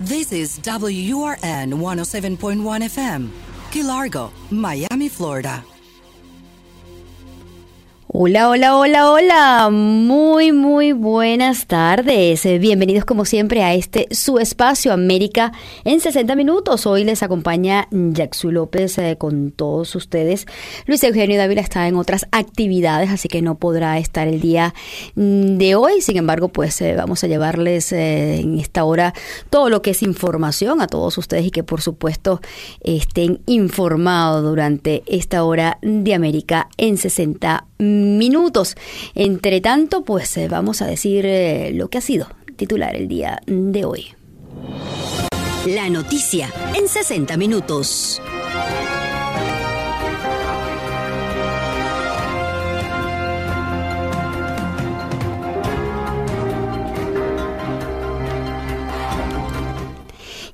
This is WURN 107.1 FM, Key Largo, Miami, Florida. Hola, hola, hola, hola. Muy, muy buenas tardes. Bienvenidos como siempre a este su espacio América en 60 minutos. Hoy les acompaña Jackson López eh, con todos ustedes. Luis Eugenio Dávila está en otras actividades, así que no podrá estar el día mm, de hoy. Sin embargo, pues eh, vamos a llevarles eh, en esta hora todo lo que es información a todos ustedes y que por supuesto estén informados durante esta hora de América en 60 minutos. Entre tanto, pues eh, vamos a decir eh, lo que ha sido titular el día de hoy. La noticia en 60 minutos.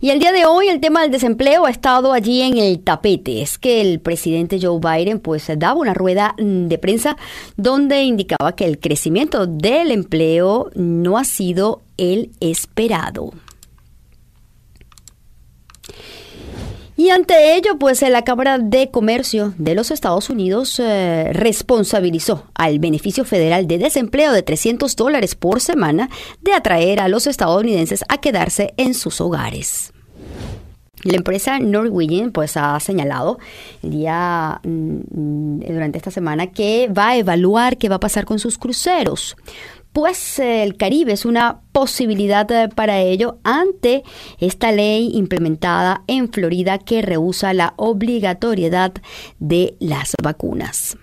Y el día de hoy el tema del desempleo ha estado allí en el tapete. Es que el presidente Joe Biden pues daba una rueda mm, de prensa donde indicaba que el crecimiento del empleo no ha sido el esperado. Y ante ello, pues la Cámara de Comercio de los Estados Unidos eh, responsabilizó al beneficio federal de desempleo de 300 dólares por semana de atraer a los estadounidenses a quedarse en sus hogares. La empresa Norwegian pues ha señalado el día mm, durante esta semana que va a evaluar qué va a pasar con sus cruceros pues el Caribe es una posibilidad eh, para ello ante esta ley implementada en Florida que rehúsa la obligatoriedad de las vacunas.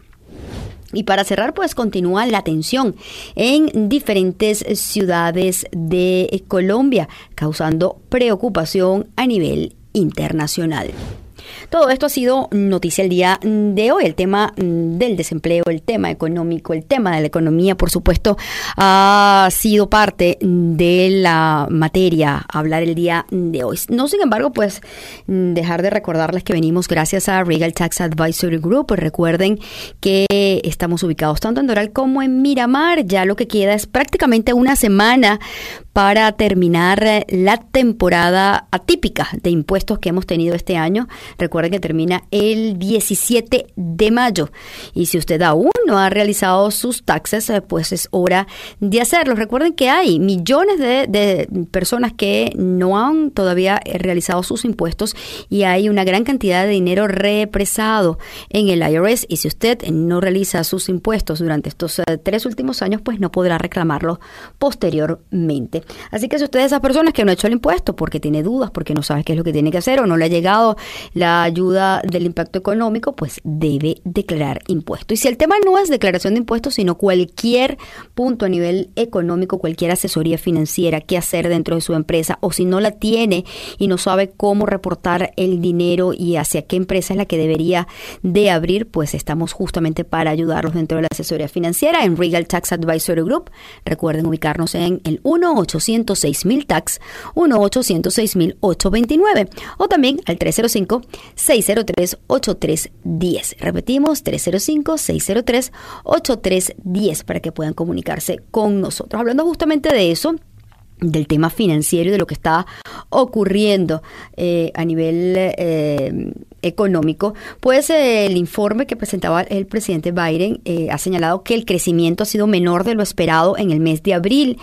Y para cerrar, pues continúa la tensión en diferentes ciudades de Colombia, causando preocupación a nivel internacional. Todo esto ha sido noticia el día de hoy. El tema del desempleo, el tema económico, el tema de la economía, por supuesto, ha sido parte de la materia hablar el día de hoy. No, sin embargo, pues dejar de recordarles que venimos gracias a Regal Tax Advisory Group. Recuerden que estamos ubicados tanto en Doral como en Miramar. Ya lo que queda es prácticamente una semana para terminar la temporada atípica de impuestos que hemos tenido este año. Recuerden que termina el 17 de mayo. Y si usted aún no ha realizado sus taxes, eh, pues es hora de hacerlo. Recuerden que hay millones de, de personas que no han todavía realizado sus impuestos y hay una gran cantidad de dinero represado en el IRS. Y si usted no realiza sus impuestos durante estos eh, tres últimos años, pues no podrá reclamarlo posteriormente. Así que si usted es esas personas que no ha hecho el impuesto porque tiene dudas, porque no sabe qué es lo que tiene que hacer o no le ha llegado la ayuda del impacto económico, pues debe declarar impuesto. Y si el tema no es declaración de impuestos, sino cualquier punto a nivel económico, cualquier asesoría financiera que hacer dentro de su empresa, o si no la tiene y no sabe cómo reportar el dinero y hacia qué empresa es la que debería de abrir, pues estamos justamente para ayudarlos dentro de la asesoría financiera en Regal Tax Advisory Group. Recuerden ubicarnos en el 1 806 mil tax 1 806 mil 829 o también al 305 603 8310. Repetimos 305 603 8310 para que puedan comunicarse con nosotros. Hablando justamente de eso, del tema financiero y de lo que está ocurriendo eh, a nivel eh, económico, pues eh, el informe que presentaba el presidente Biden eh, ha señalado que el crecimiento ha sido menor de lo esperado en el mes de abril.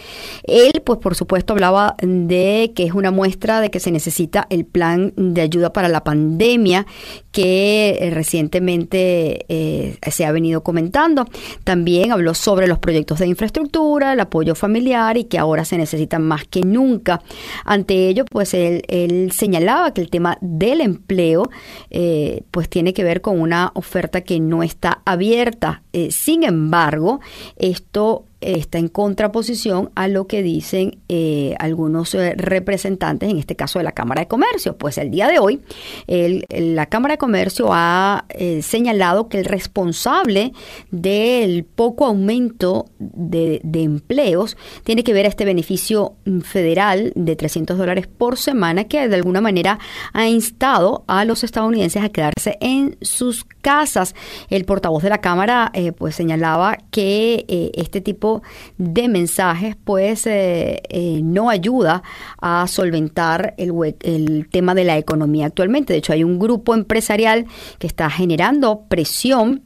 Él, pues por supuesto, hablaba de que es una muestra de que se necesita el plan de ayuda para la pandemia que eh, recientemente eh, se ha venido comentando. También habló sobre los proyectos de infraestructura, el apoyo familiar y que ahora se necesitan más que nunca. Ante ello, pues él señalaba que el tema del empleo eh, pues tiene que ver con una oferta que no está abierta. Eh, sin embargo, esto está en contraposición a lo que dicen eh, algunos eh, representantes, en este caso de la Cámara de Comercio. Pues el día de hoy, el, la Cámara de Comercio ha eh, señalado que el responsable del poco aumento de, empleos tiene que ver a este beneficio federal de 300 dólares por semana que de alguna manera ha instado a los estadounidenses a quedarse en sus casas. El portavoz de la Cámara pues señalaba que este tipo de mensajes pues eh, eh, no ayuda a solventar el, el tema de la economía actualmente. De hecho, hay un grupo empresarial que está generando presión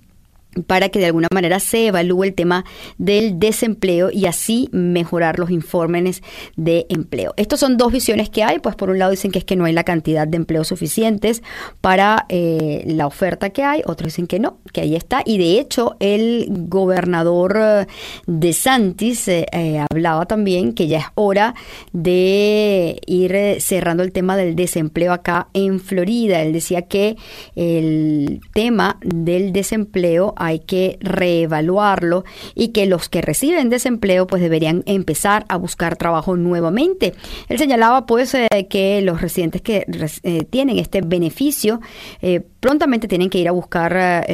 para que de alguna manera se evalúe el tema del desempleo y así mejorar los informes de empleo. Estas son dos visiones que hay, pues por un lado dicen que es que no hay la cantidad de empleos suficientes para eh, la oferta que hay, otros dicen que no, que ahí está y de hecho el gobernador eh, de Santis eh, hablaba también que ya es hora de ir cerrando el tema del desempleo acá en Florida. Él decía que el tema del desempleo hay que reevaluarlo y que los que reciben desempleo pues deberían empezar a buscar trabajo nuevamente. Él señalaba pues eh, que los residentes que eh, tienen este beneficio eh, prontamente tienen que ir a buscar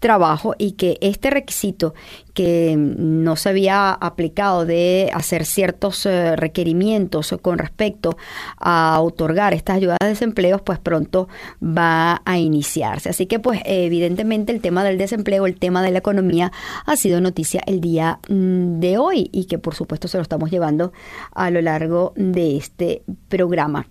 trabajo y que este requisito que no se había aplicado de hacer ciertos requerimientos con respecto a otorgar estas ayudas de desempleo, pues pronto va a iniciarse. Así que pues evidentemente el tema del desempleo, el tema de la economía ha sido noticia el día mm, de hoy y que por supuesto se lo estamos llevando a lo largo de este programa.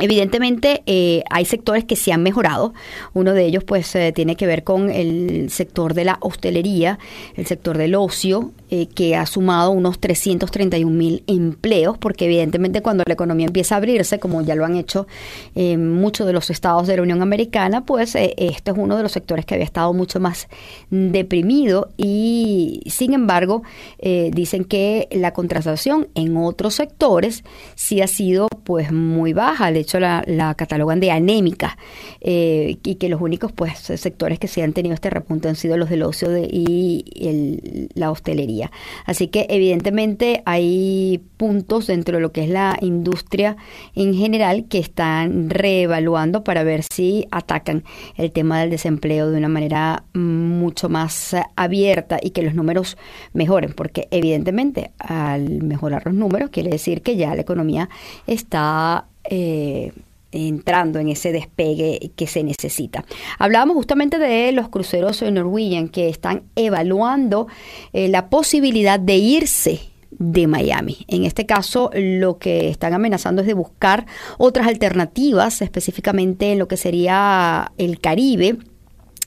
Evidentemente eh, hay sectores que se han mejorado. Uno de ellos pues eh, tiene que ver con el sector de la hostelería, el sector del ocio, eh, que ha sumado unos 331 mil empleos, porque evidentemente cuando la economía empieza a abrirse, como ya lo han hecho muchos de los estados de la Unión Americana, pues este es uno de los sectores que había estado mucho más deprimido y sin embargo dicen que la contratación en otros sectores sí ha sido pues muy baja. De la, la catalogan de anémica eh, y que los únicos pues sectores que se han tenido este repunte han sido los del ocio de, y la hostelería. Así que evidentemente hay puntos dentro de lo que es la industria en general que están reevaluando para ver si atacan el tema del desempleo de una manera mucho más abierta y que los números mejoren, porque evidentemente al mejorar los números quiere decir que ya la economía está eh, entrando en ese despegue que se necesita. Hablábamos justamente de los cruceros Norwegian que están evaluando eh, la posibilidad de irse de Miami. En este caso, lo que están amenazando es de buscar otras alternativas, específicamente en lo que sería el Caribe,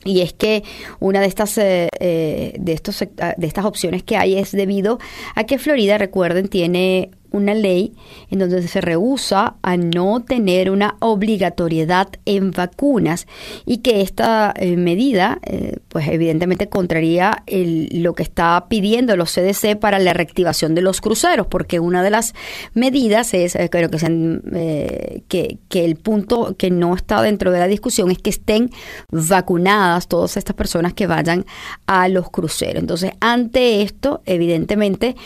y es que una de estas, eh, de, estos, de estas opciones que hay es debido a que Florida, recuerden, tiene una ley en donde se rehúsa a no tener una obligatoriedad en vacunas y que esta eh, medida, eh, pues evidentemente contraría lo que está pidiendo los CDC para la reactivación de los cruceros, porque una de las medidas es, eh, creo que, sean, que, que el punto que no está dentro de la discusión es que estén vacunadas todas estas personas que vayan a los cruceros. Entonces, ante esto, evidentemente,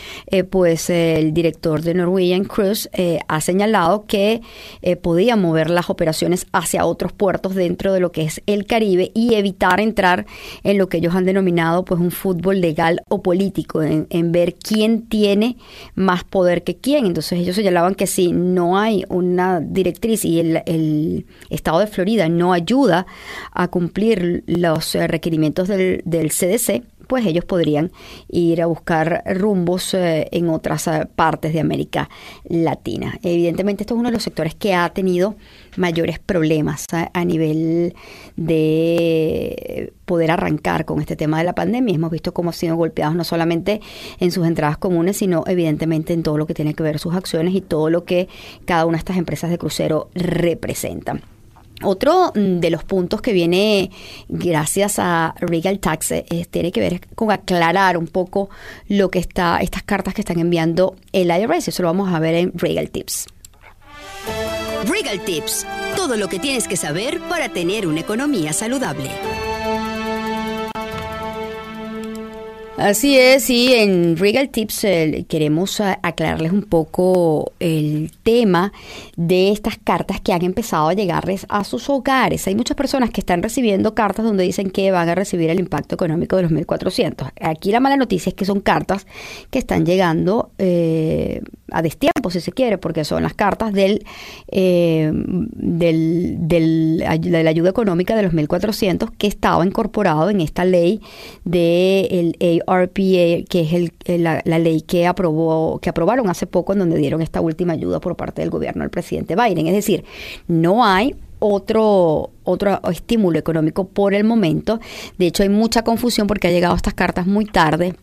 pues el director de Norwegian Cruise eh, ha señalado que eh, podía mover las operaciones hacia otros puertos dentro de lo que es el Caribe y evitar entrar en lo que ellos han denominado pues un fútbol legal o político, en, ver quién tiene más poder que quién. Entonces ellos señalaban que si no hay una directriz y el, estado de Florida no ayuda a cumplir los eh, requerimientos del, del CDC, pues ellos podrían ir a buscar rumbos eh, en otras eh, partes de América Latina. Evidentemente esto es uno de los sectores que ha tenido mayores problemas eh, a nivel de poder arrancar con este tema de la pandemia. Hemos visto cómo han sido golpeados no solamente en sus entradas comunes, sino evidentemente en todo lo que tiene que ver sus acciones y todo lo que cada una de estas empresas de crucero representan. Otro mm, de los puntos que viene gracias a Regal Tax eh, tiene que ver con aclarar un poco lo que está, estas cartas que están enviando el IRS. Eso lo vamos a ver en Regal Tips. Regal Tips, todo lo que tienes que saber para tener una economía saludable. Así es, y en Regal Tips eh, queremos aclararles un poco el tema de estas cartas que han empezado a llegarles a sus hogares. Hay muchas personas que están recibiendo cartas donde dicen que van a recibir el impacto económico de los 1.400. Aquí la mala noticia es que son cartas que están llegando eh, a destiempo, si se quiere, porque son las cartas del, eh, del, del, de la ayuda económica de los 1.400 que estaba incorporado en esta ley del de ARPA, que es el, la, la, ley que aprobó que aprobaron hace poco, en donde dieron esta última ayuda por parte del gobierno del presidente Biden. Es decir, no hay otro, otro estímulo económico por el momento. De hecho, hay mucha confusión porque ha llegado estas cartas muy tarde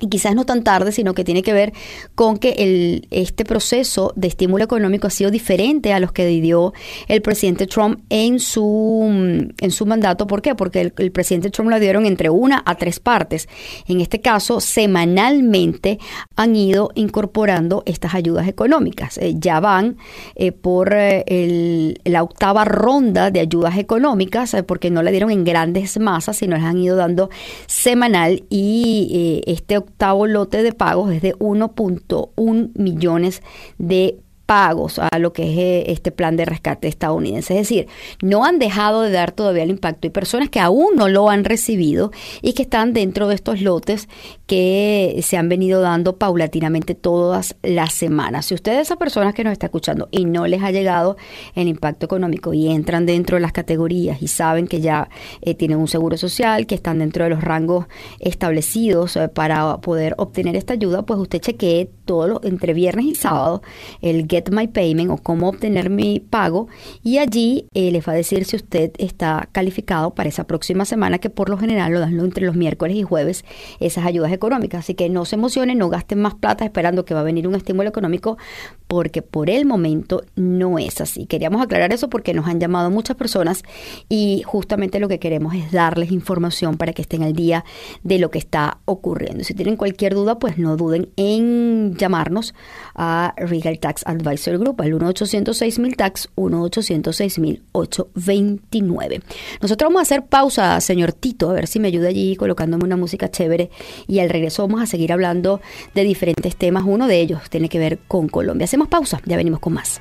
y quizás no tan tarde, sino que tiene que ver con que el, este proceso de estímulo económico ha sido diferente a los que dio el presidente Trump en su, en su mandato. ¿Por qué? Porque el, presidente Trump lo dieron entre una a tres partes. En este caso, semanalmente han ido incorporando estas ayudas económicas. Eh, ya van eh, por eh, el, la octava ronda de ayudas económicas, porque no le dieron en grandes masas, sino les han ido dando semanal y este octavo lote de pagos es de 1.1 millones de pagos a lo que es eh, este plan de rescate estadounidense. Es decir, no han dejado de dar todavía el impacto. Hay personas que aún no lo han recibido y que están dentro de estos lotes que se han venido dando paulatinamente todas las semanas. Si usted es esa persona que nos está escuchando y no les ha llegado el impacto económico y entran dentro de las categorías y saben que ya eh, tienen un seguro social, que están dentro de los rangos establecidos eh, para poder obtener esta ayuda, pues usted chequee todo lo, entre viernes y sábado el Get My Payment o cómo obtener mi pago y allí les va a decir si usted está calificado para esa próxima semana que por lo general lo dan entre los miércoles y jueves esas ayudas económicas. Así que no se emocionen, no gasten más plata esperando que va a venir un estímulo económico porque por el momento no es así. Queríamos aclarar eso porque nos han llamado muchas personas y justamente lo que queremos es darles información para que estén al día de lo que está ocurriendo. Si tienen cualquier duda, pues no duden en llamarnos a Regal Tax Advisor Group al 1-806 tax 1-806-829. Nosotros vamos a hacer pausa, señor Tito, a ver si me ayuda allí colocándome una música chévere y al regreso vamos a seguir hablando de diferentes temas. Uno de ellos tiene que ver con Colombia. Hacemos pausa, ya venimos con más.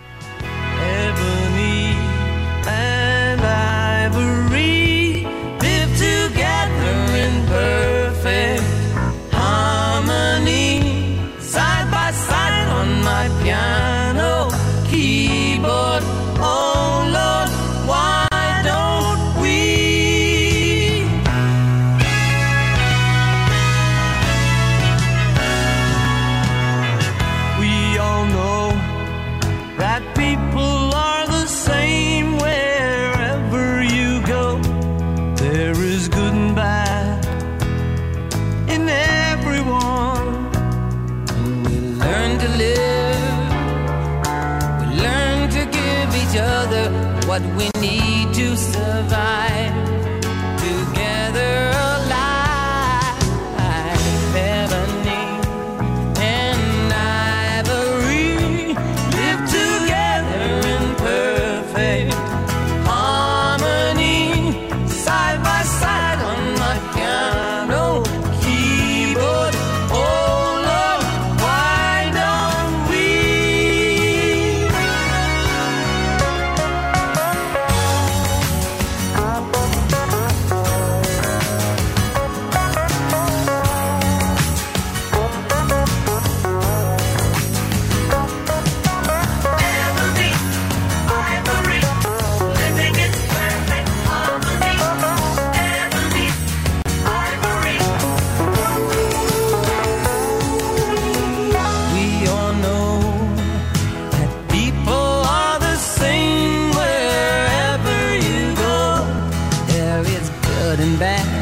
And bad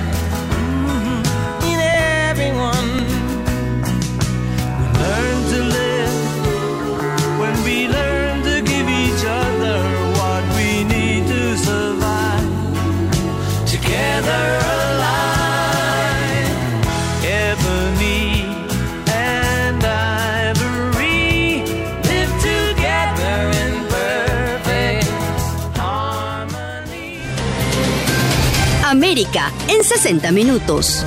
60 minutos.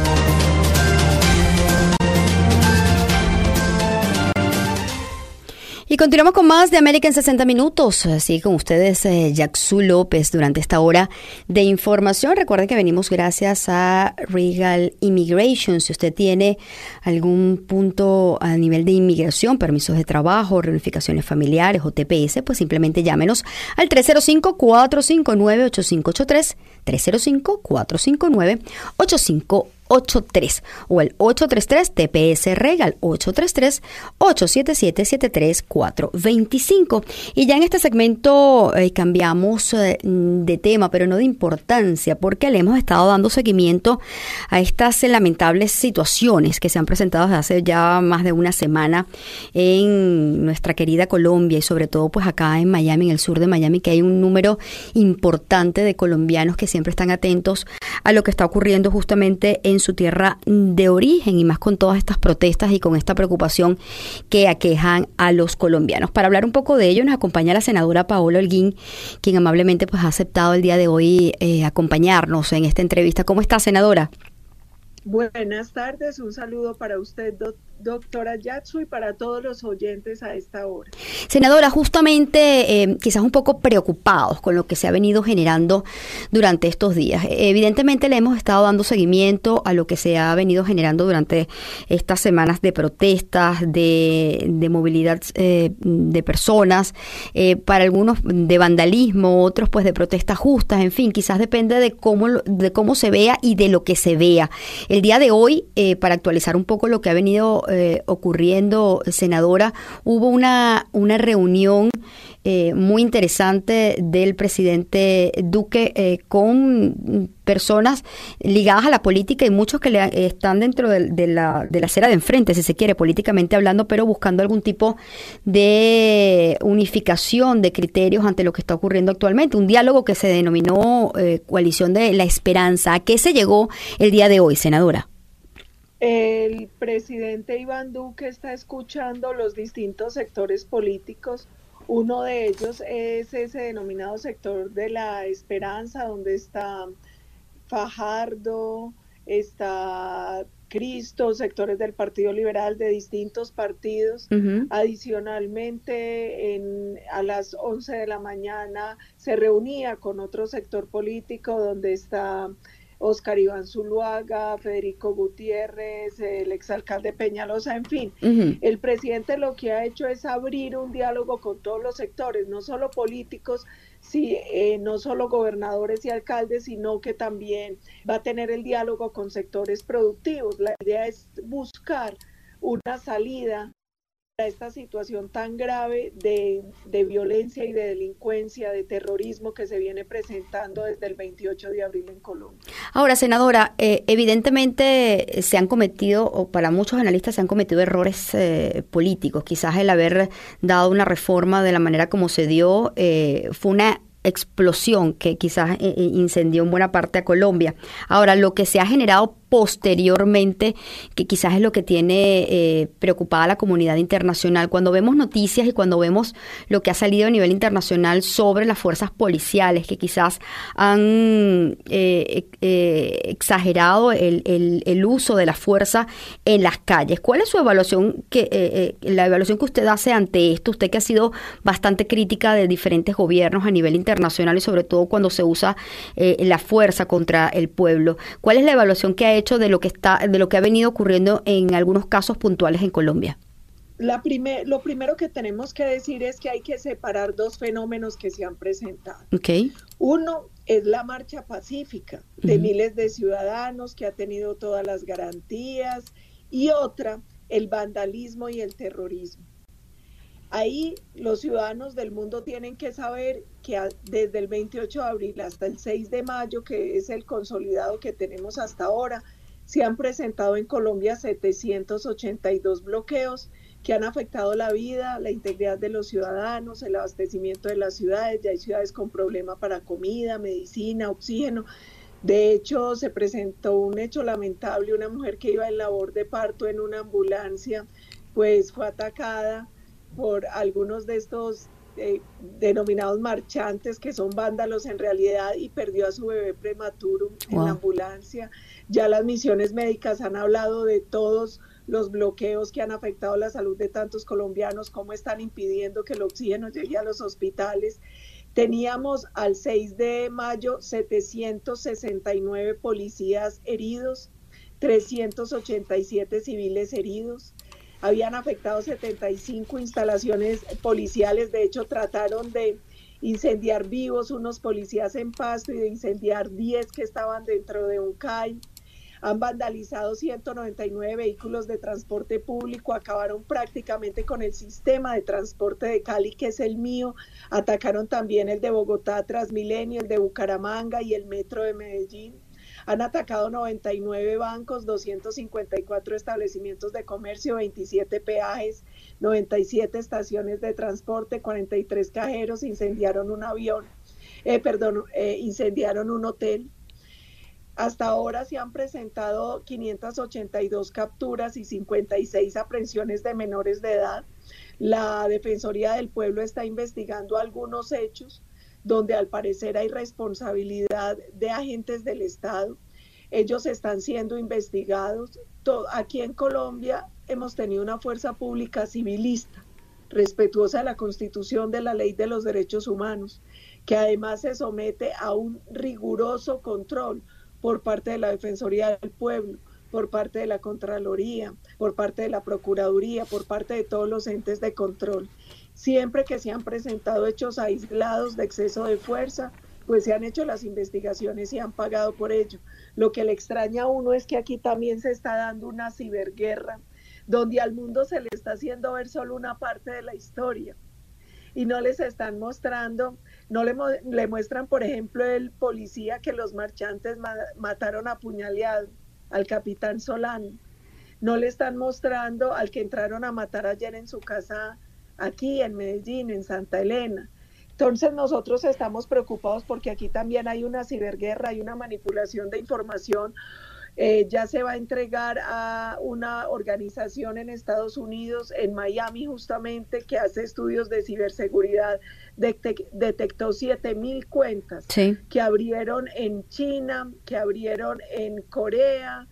Continuamos con más de América en 60 minutos. Así con ustedes, eh, López, durante esta hora de información. Recuerden que venimos gracias a Regal Immigration. Si usted tiene algún punto a nivel de inmigración, permisos de trabajo, reunificaciones familiares o TPS, pues simplemente llámenos al 305-459-8583. 305-459-8583. 83 o el 833 TPS Regal 833 877 73425 y ya en este segmento eh, cambiamos eh, de tema pero no de importancia porque le hemos estado dando seguimiento a estas lamentables situaciones que se han presentado desde hace ya más de una semana en nuestra querida Colombia y sobre todo pues acá en Miami en el sur de Miami que hay un número importante de colombianos que siempre están atentos a lo que está ocurriendo justamente en su tierra de origen y más con todas estas protestas y con esta preocupación que aquejan a los colombianos. Para hablar un poco de ello nos acompaña la senadora Paola Holguín, quien amablemente pues ha aceptado el día de hoy eh, acompañarnos en esta entrevista. ¿Cómo está, senadora? Buenas tardes, un saludo para usted, doctor doctora Yatsu, y para todos los oyentes a esta hora. Senadora, justamente eh, quizás un poco preocupados con lo que se ha venido generando durante estos días. Evidentemente le hemos estado dando seguimiento a lo que se ha venido generando durante estas semanas de protestas, de, movilidad eh, de personas, eh, para algunos de vandalismo, otros pues de protestas justas, en fin, quizás depende de cómo, de cómo se vea y de lo que se vea. El día de hoy, para actualizar un poco lo que ha venido eh, ocurriendo, senadora, hubo una, una reunión eh, muy interesante del presidente Duque eh, con personas ligadas a la política y muchos que le, están dentro de, la, de la acera de enfrente, si se quiere, políticamente hablando, pero buscando algún tipo de unificación de criterios ante lo que está ocurriendo actualmente. Un diálogo que se denominó Coalición de la Esperanza. ¿A qué se llegó el día de hoy, senadora? El presidente Iván Duque está escuchando los distintos sectores políticos. Uno de ellos es ese denominado sector de la esperanza, donde está Fajardo, está Cristo, sectores del Partido Liberal de distintos partidos. Adicionalmente, en, a las 11 de la mañana se reunía con otro sector político donde está Oscar Iván Zuluaga, Federico Gutiérrez, el exalcalde Peñalosa, en fin. El presidente lo que ha hecho es abrir un diálogo con todos los sectores, no solo políticos, sí, eh, no solo gobernadores y alcaldes, sino que también va a tener el diálogo con sectores productivos. La idea es buscar una salida esta situación tan grave de, violencia y de delincuencia, de terrorismo que se viene presentando desde el 28 de abril en Colombia. Ahora, senadora, eh, evidentemente se han cometido, o para muchos analistas se han cometido errores eh, políticos. Quizás el haber dado una reforma de la manera como se dio eh, fue una explosión que quizás incendió en buena parte a Colombia. Ahora, lo que se ha generado posteriormente, que quizás es lo que tiene eh, preocupada la comunidad internacional. Cuando vemos noticias y cuando vemos lo que ha salido a nivel internacional sobre las fuerzas policiales, que quizás han eh, eh, exagerado el, uso de la fuerza en las calles. ¿Cuál es su evaluación, que la evaluación que usted hace ante esto? Usted que ha sido bastante crítica de diferentes gobiernos a nivel internacional y sobre todo cuando se usa la fuerza contra el pueblo. ¿Cuál es la evaluación que ha hecho de lo que está, de lo que ha venido ocurriendo en algunos casos puntuales en Colombia? La lo primero que tenemos que decir es que hay que separar dos fenómenos que se han presentado. Okay. Uno es la marcha pacífica de miles de ciudadanos que ha tenido todas las garantías y otra, el vandalismo y el terrorismo. Ahí los ciudadanos del mundo tienen que saber que desde el 28 de abril hasta el 6 de mayo, que es el consolidado que tenemos hasta ahora, se han presentado en Colombia 782 bloqueos que han afectado la vida, la integridad de los ciudadanos, el abastecimiento de las ciudades. Ya hay ciudades con problemas para comida, medicina, oxígeno. De hecho, se presentó un hecho lamentable, una mujer que iba en labor de parto en una ambulancia, pues fue atacada por algunos de estos eh, denominados marchantes que son vándalos en realidad y perdió a su bebé prematuro en la ambulancia. Ya las misiones médicas han hablado de todos los bloqueos que han afectado la salud de tantos colombianos, cómo están impidiendo que el oxígeno llegue a los hospitales. Teníamos al 6 de mayo 769 policías heridos, 387 civiles heridos. Habían afectado 75 instalaciones policiales, de hecho trataron de incendiar vivos unos policías en Pasto y de incendiar 10 que estaban dentro de un CAI. Han vandalizado 199 vehículos de transporte público, acabaron prácticamente con el sistema de transporte de Cali, que es el mío. Atacaron también el de Bogotá, Transmilenio, el de Bucaramanga y el metro de Medellín. Han atacado 99 bancos, 254 establecimientos de comercio, 27 peajes, 97 estaciones de transporte, 43 cajeros, incendiaron un avión, eh, perdón, eh, incendiaron un hotel. Hasta ahora se han presentado 582 capturas y 56 aprehensiones de menores de edad. La Defensoría del Pueblo está investigando algunos hechos donde al parecer hay responsabilidad de agentes del Estado. Ellos están siendo investigados. Aquí en Colombia hemos tenido una fuerza pública civilista, respetuosa de la Constitución, de la ley de los derechos humanos, que además se somete a un riguroso control por parte de la Defensoría del Pueblo, por parte de la Contraloría, por parte de la Procuraduría, por parte de todos los entes de control. Siempre que se han presentado hechos aislados de exceso de fuerza, pues se han hecho las investigaciones y han pagado por ello. Lo que le extraña a uno es que aquí también se está dando una ciberguerra, donde al mundo se le está haciendo ver solo una parte de la historia y no les están mostrando, no le, muestran, por ejemplo, el policía que los marchantes mataron a al capitán Solano. No le están mostrando al que entraron a matar ayer en su casa aquí en Medellín, en Santa Elena. Entonces nosotros estamos preocupados porque aquí también hay una ciberguerra, hay una manipulación de información. Eh, ya se va a entregar a una organización en Estados Unidos, en Miami justamente, que hace estudios de ciberseguridad. detectó 7 mil cuentas que abrieron en China, que abrieron en Corea,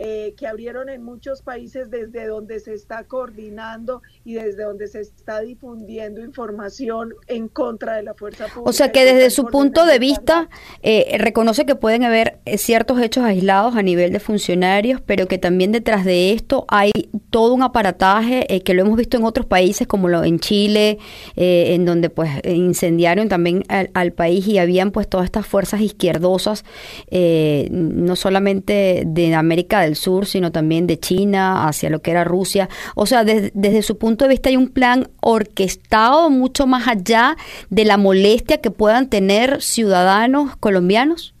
eh, que abrieron en muchos países desde donde se está coordinando y desde donde se está difundiendo información en contra de la fuerza pública. O sea que desde su punto de vista eh, reconoce que pueden haber eh, ciertos hechos aislados a nivel de funcionarios, pero que también detrás de esto hay todo un aparataje que lo hemos visto en otros países como lo en Chile, en donde pues incendiaron también al, al, país y habían pues todas estas fuerzas izquierdosas, no solamente de América del sur, sino también de China hacia lo que era Rusia. O sea, desde su punto de vista hay un plan orquestado mucho más allá de la molestia que puedan tener ciudadanos colombianos.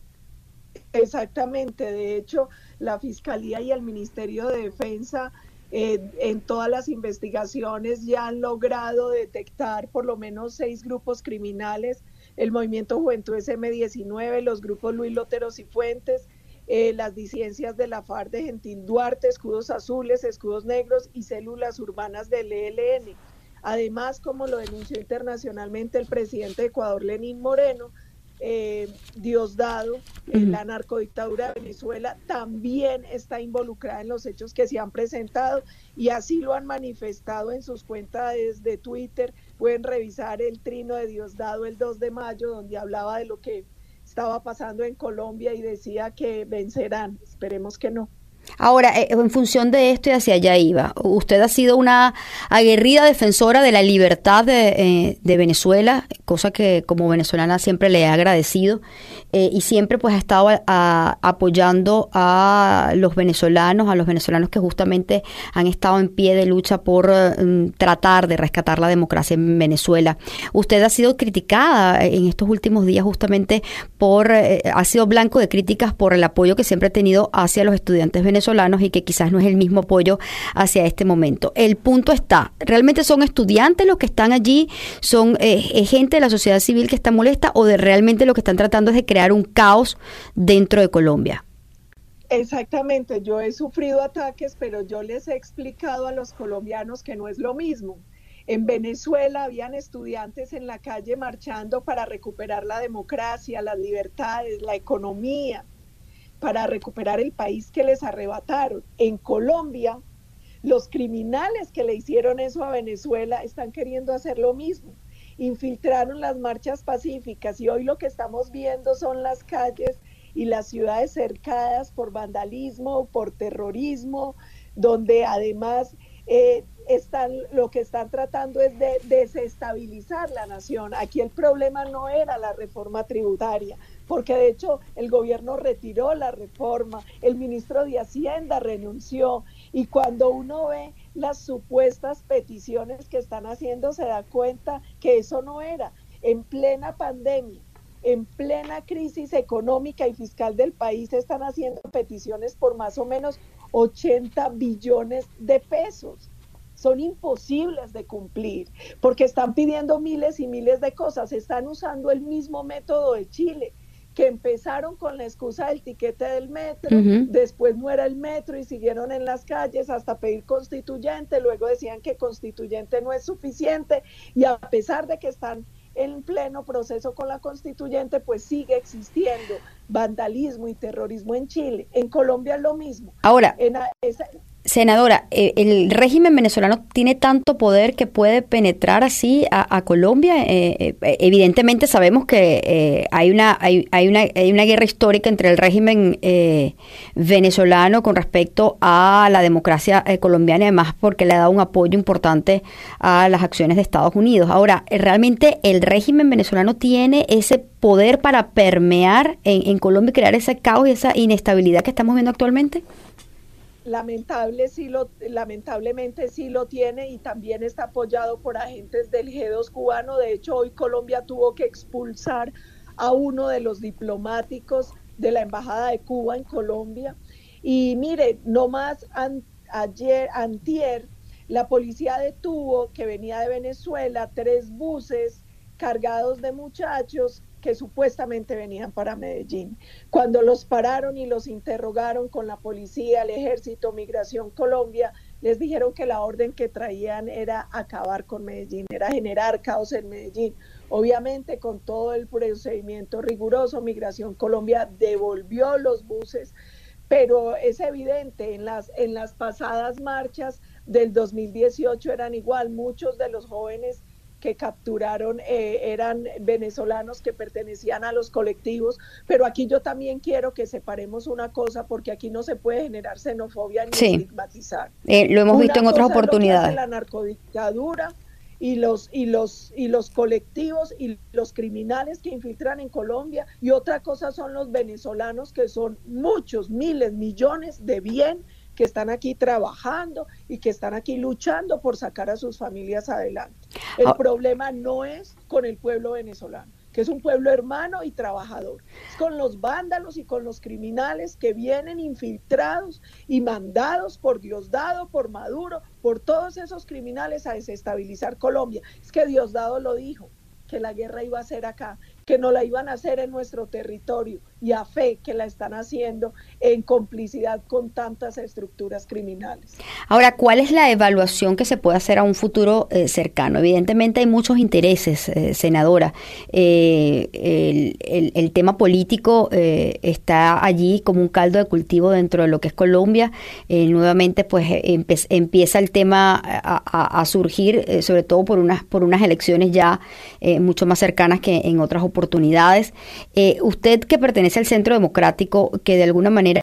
Exactamente, de hecho, la Fiscalía y el Ministerio de Defensa eh, en todas las investigaciones ya han logrado detectar por lo menos seis grupos criminales, el Movimiento Juventud SM19, los grupos Luis Loteros y Fuentes, eh, las disidencias de la FARC de Gentil Duarte, escudos azules, escudos negros y células urbanas del ELN. Además, como lo denunció internacionalmente el presidente de Ecuador, Lenín Moreno, eh, Diosdado, eh, la narcodictadura de Venezuela, también está involucrada en los hechos que se han presentado y así lo han manifestado en sus cuentas de Twitter. Pueden revisar el trino de Diosdado el 2 de mayo, donde hablaba de lo que estaba pasando en Colombia y decía que vencerán. Esperemos que no. Ahora, eh, en función de esto y hacia allá iba, usted ha sido una aguerrida defensora de la libertad de, eh, Venezuela, cosa que como venezolana siempre le he agradecido, eh, y siempre pues ha estado apoyando a los venezolanos, a los venezolanos que justamente han estado en pie de lucha por mm, tratar de rescatar la democracia en Venezuela. Usted ha sido criticada en estos últimos días justamente por, ha sido blanco de críticas por el apoyo que siempre ha tenido hacia los estudiantes venezolanos venezolanos y que quizás no es el mismo apoyo hacia este momento. El punto está, ¿realmente son estudiantes los que están allí? ¿Son eh, gente de la sociedad civil que está molesta o de realmente lo que están tratando es de crear un caos dentro de Colombia? Exactamente, yo he sufrido ataques, pero yo les he explicado a los colombianos que no es lo mismo. En Venezuela habían estudiantes en la calle marchando para recuperar la democracia, las libertades, la economía para recuperar el país que les arrebataron. En Colombia, Los criminales que le hicieron eso a Venezuela están queriendo hacer lo mismo. Infiltraron las marchas pacíficas y hoy lo que estamos viendo son las calles y las ciudades cercadas por vandalismo, por terrorismo, donde además eh, están, lo que están tratando es de desestabilizar la nación. Aquí el problema no era la reforma tributaria, porque de hecho el gobierno retiró la reforma, el ministro de Hacienda renunció y cuando uno ve las supuestas peticiones que están haciendo se da cuenta que eso no era. En plena pandemia, en plena crisis económica y fiscal del país están haciendo peticiones por más o menos 80 billones de pesos. Son imposibles de cumplir porque están pidiendo miles y miles de cosas, están usando el mismo método de Chile que empezaron con la excusa del tiquete del metro, después no era el metro y siguieron en las calles hasta pedir constituyente, luego decían que constituyente no es suficiente y a pesar de que están en pleno proceso con la constituyente, pues sigue existiendo vandalismo y terrorismo en Chile. En Colombia es lo mismo. Ahora, Senadora, eh, ¿el régimen venezolano tiene tanto poder que puede penetrar así a, Colombia? Eh, eh, evidentemente sabemos que hay, una, hay, hay, una, hay una guerra histórica entre el régimen venezolano con respecto a la democracia colombiana, además porque le ha dado un apoyo importante a las acciones de Estados Unidos. Ahora, ¿realmente el régimen venezolano tiene ese poder para permear en, en Colombia y crear ese caos y esa inestabilidad que estamos viendo actualmente? Lamentable sí lo, lamentablemente sí lo tiene y también está apoyado por agentes del G2 cubano. De hecho, hoy Colombia tuvo que expulsar a uno de los diplomáticos de la Embajada de Cuba en Colombia. Y mire, no más ayer, antier, la policía detuvo que venía de Venezuela tres buses cargados de muchachos que supuestamente venían para Medellín. Cuando los pararon y los interrogaron con la policía, el ejército, Migración Colombia, les dijeron que la orden que traían era acabar con Medellín, era generar caos en Medellín. Obviamente con todo el procedimiento riguroso, Migración Colombia devolvió los buses, pero es evidente, en las, en las pasadas marchas del 2018 eran igual, muchos de los jóvenes que capturaron eh, eran venezolanos que pertenecían a los colectivos, pero aquí yo también quiero que separemos una cosa porque aquí no se puede generar xenofobia ni estigmatizar. Eh, lo hemos visto en otras oportunidades. la narcodictadura y los y los y los colectivos y los criminales que infiltran en Colombia y otra cosa son los venezolanos que son muchos miles millones de bien que están aquí trabajando y que están aquí luchando por sacar a sus familias adelante. El ah. problema no es con el pueblo venezolano que es un pueblo hermano y trabajador. Es con los vándalos y con los criminales que vienen infiltrados y mandados por Diosdado, por Maduro, por todos esos criminales a desestabilizar Colombia. Es que Diosdado lo dijo, que la guerra iba a ser acá, que no la iban a hacer en nuestro territorio y a fe que la están haciendo en complicidad con tantas estructuras criminales. Ahora, ¿cuál es la evaluación que se puede hacer a un futuro eh, cercano? Evidentemente hay muchos intereses, eh, senadora. Eh, el, tema político está allí como un caldo de cultivo dentro de lo que es Colombia. nuevamente, pues empieza el tema a, surgir, sobre todo por unas, por unas elecciones ya mucho más cercanas que en otras oportunidades oportunidades. Eh, usted que pertenece al Centro Democrático, que de alguna manera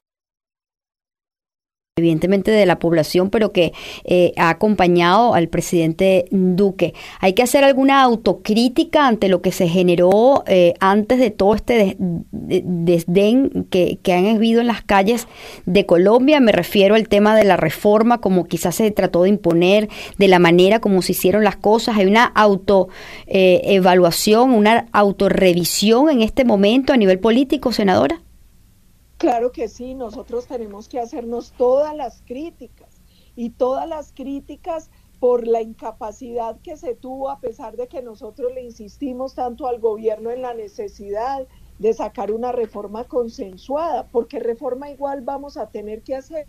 evidentemente de la población, pero que eh, ha acompañado al presidente Duque. ¿Hay que hacer alguna autocrítica ante lo que se generó eh, antes de todo este desdén que, han habido en las calles de Colombia? Me refiero al tema de la reforma, como quizás se trató de imponer, de la manera como se hicieron las cosas. Hay una autoevaluación, una autorrevisión en este momento a nivel político, senadora. Claro que sí, nosotros tenemos que hacernos todas las críticas y todas las críticas por la incapacidad que se tuvo a pesar de que nosotros le insistimos tanto al gobierno en la necesidad de sacar una reforma consensuada, porque reforma igual vamos a tener que hacer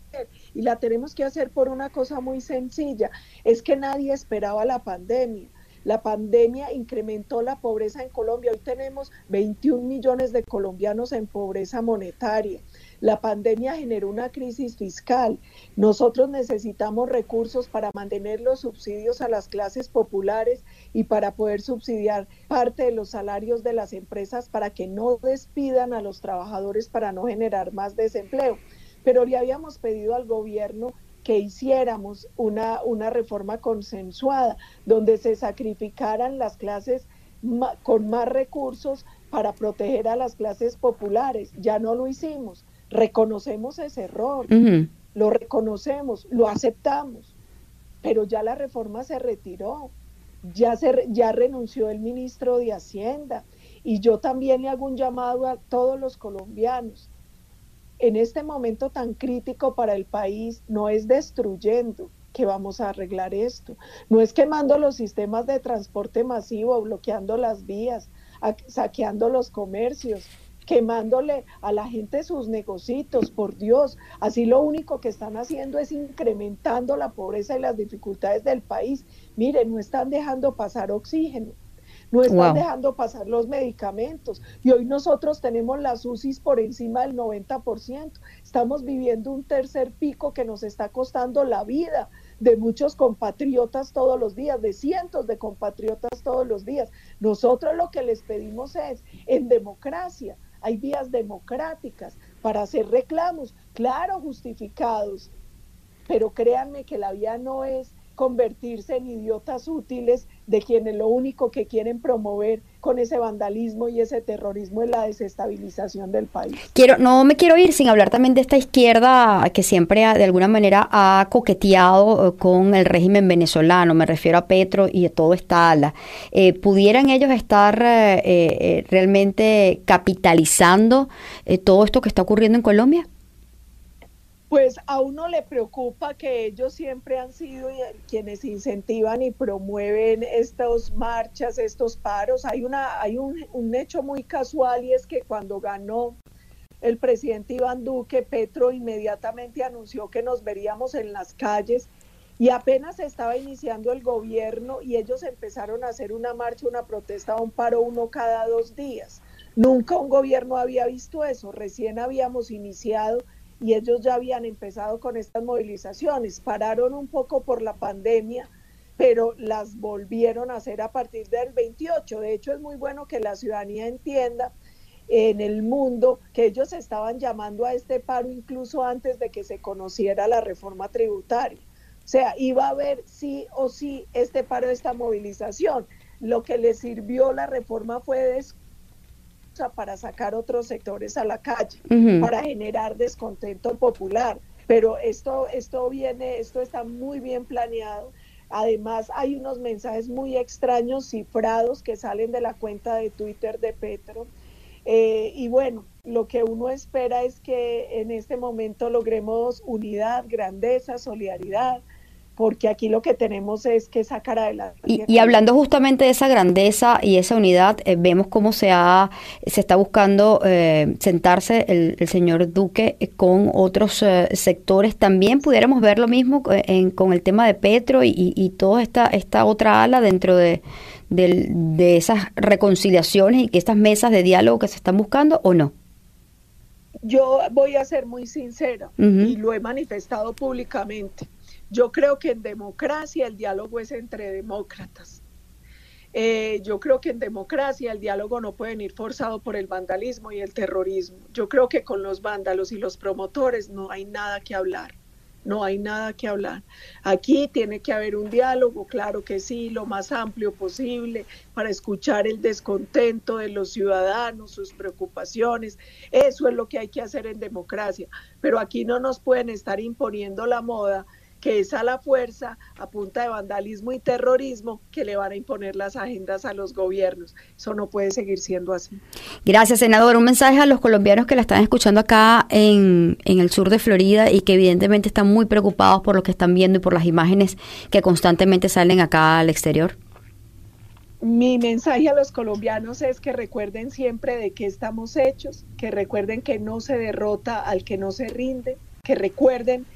y la tenemos que hacer por una cosa muy sencilla, es que nadie esperaba la pandemia. La pandemia incrementó la pobreza en Colombia. Hoy tenemos 21 millones de colombianos en pobreza monetaria. La pandemia generó una crisis fiscal. Nosotros necesitamos recursos para mantener los subsidios a las clases populares y para poder subsidiar parte de los salarios de las empresas para que no despidan a los trabajadores para no generar más desempleo. Pero le habíamos pedido al gobierno que hiciéramos una, una reforma consensuada, donde se sacrificaran las clases con más recursos para proteger a las clases populares. Ya no lo hicimos. Reconocemos ese error, lo reconocemos, lo aceptamos, pero ya la reforma se retiró, ya, se, ya renunció el ministro de Hacienda y yo también le hago un llamado a todos los colombianos. En este momento tan crítico para el país, no es destruyendo, que vamos a arreglar esto. No es quemando los sistemas de transporte masivo, bloqueando las vías, saqueando los comercios, quemándole a la gente sus negocios, por Dios. Así lo único que están haciendo es incrementando la pobreza y las dificultades del país. Miren, no están dejando pasar oxígeno no están dejando pasar los medicamentos. Y hoy nosotros tenemos las UCIs por encima del 90%. Estamos viviendo un tercer pico que nos está costando la vida de muchos compatriotas todos los días, de cientos de compatriotas todos los días. Nosotros lo que les pedimos es, en democracia, hay vías democráticas para hacer reclamos, claro, justificados, pero créanme que la vía no es convertirse en idiotas útiles de quienes lo único que quieren promover con ese vandalismo y ese terrorismo es la desestabilización del país. Quiero, no me quiero ir sin hablar también de esta izquierda que siempre de alguna manera ha coqueteado eh, con el régimen venezolano, me refiero a Petro y a todo esta ala. Eh, ¿Pudieran ellos estar eh, realmente capitalizando todo esto que está ocurriendo en Colombia? Pues a uno le preocupa que ellos siempre han sido quienes incentivan y promueven estas marchas, estos paros. Hay, una, hay un, un hecho muy casual y es que cuando ganó el presidente Iván Duque, Petro inmediatamente anunció que nos veríamos en las calles y apenas estaba iniciando el gobierno y ellos empezaron a hacer una marcha, una protesta, un paro uno cada dos días. Nunca un gobierno había visto eso, recién habíamos iniciado y ellos ya habían empezado con estas movilizaciones. Pararon un poco por la pandemia, pero las volvieron a hacer a partir del 28. De hecho, es muy bueno que la ciudadanía entienda en el mundo que ellos estaban llamando a este paro incluso antes de que se conociera la reforma tributaria. O sea, iba a haber sí o sí este paro, esta movilización. Lo que le sirvió la reforma fue para sacar otros sectores a la calle, para generar descontento popular. Pero esto, esto viene, esto está muy bien planeado. Además, hay unos mensajes muy extraños cifrados que salen de la cuenta de Twitter de Petro. Eh, y bueno, lo que uno espera es que en este momento logremos unidad, grandeza, solidaridad, porque aquí lo que tenemos es que sacar adelante. Y, hablando justamente de esa grandeza y esa unidad, eh, vemos cómo se ha se está buscando eh, sentarse el, señor Duque eh, con otros sectores. También pudiéramos ver lo mismo con el tema de Petro y, y, toda esta, esta otra ala dentro de, de, esas reconciliaciones y que estas mesas de diálogo que se están buscando o no. Yo voy a ser muy sincera y lo he manifestado públicamente yo creo que en democracia el diálogo es entre demócratas. Eh, yo creo que en democracia el diálogo no puede ir forzado por el vandalismo y el terrorismo. Yo creo que con los vándalos y los promotores no hay nada que hablar. No hay nada que hablar. Aquí tiene que haber un diálogo, claro que sí, lo más amplio posible, para escuchar el descontento de los ciudadanos, sus preocupaciones. Eso es lo que hay que hacer en democracia. Pero aquí no nos pueden estar imponiendo la moda que es a la fuerza, a punta de vandalismo y terrorismo, que le van a imponer las agendas a los gobiernos. Eso no puede seguir siendo así. Gracias, senador. Un mensaje a los colombianos que la están escuchando acá en, en el sur de Florida y que evidentemente están muy preocupados por lo que están viendo y por las imágenes que constantemente salen acá al exterior. Mi mensaje a los colombianos es que recuerden siempre de qué estamos hechos, que recuerden que no se derrota al que no se rinde, que recuerden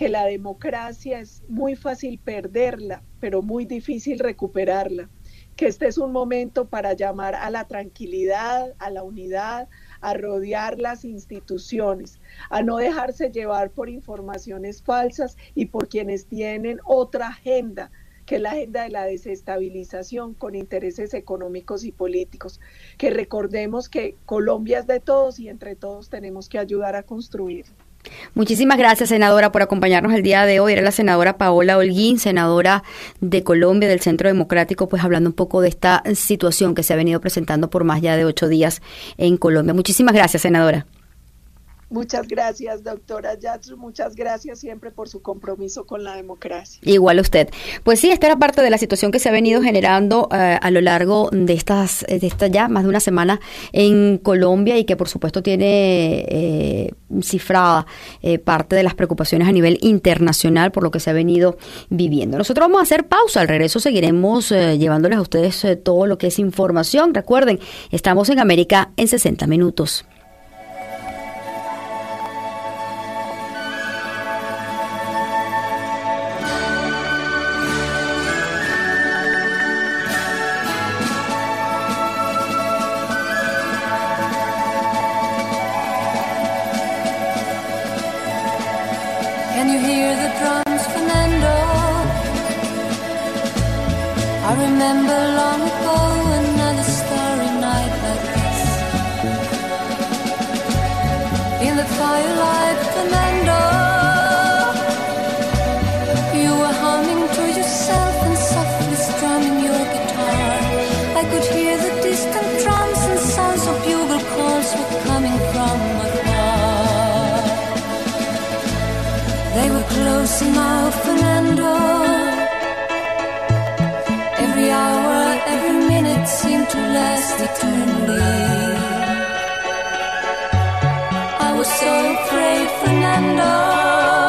que la democracia es muy fácil perderla, pero muy difícil recuperarla, que este es un momento para llamar a la tranquilidad, a la unidad, a rodear las instituciones, a no dejarse llevar por informaciones falsas y por quienes tienen otra agenda que es la agenda de la desestabilización con intereses económicos y políticos, que recordemos que Colombia es de todos y entre todos tenemos que ayudar a construir. Muchísimas gracias, senadora, por acompañarnos el día de hoy. Era la senadora Paola Holguín, senadora de Colombia del Centro Democrático, pues hablando un poco de esta situación que se ha venido presentando por más ya de ocho días en Colombia. Muchísimas gracias, senadora. Muchas gracias, doctora Yatsu. Muchas gracias siempre por su compromiso con la democracia. Igual usted. Pues sí, esta era parte de la situación que se ha venido generando eh, a lo largo de estas, de esta ya más de una semana en Colombia y que por supuesto tiene eh, cifrada eh, parte de las preocupaciones a nivel internacional por lo que se ha venido viviendo. Nosotros vamos a hacer pausa. Al regreso seguiremos llevándoles a ustedes todo lo que es información. Recuerden, estamos en América en 60 minutos. Eternally. I was so afraid, Fernando.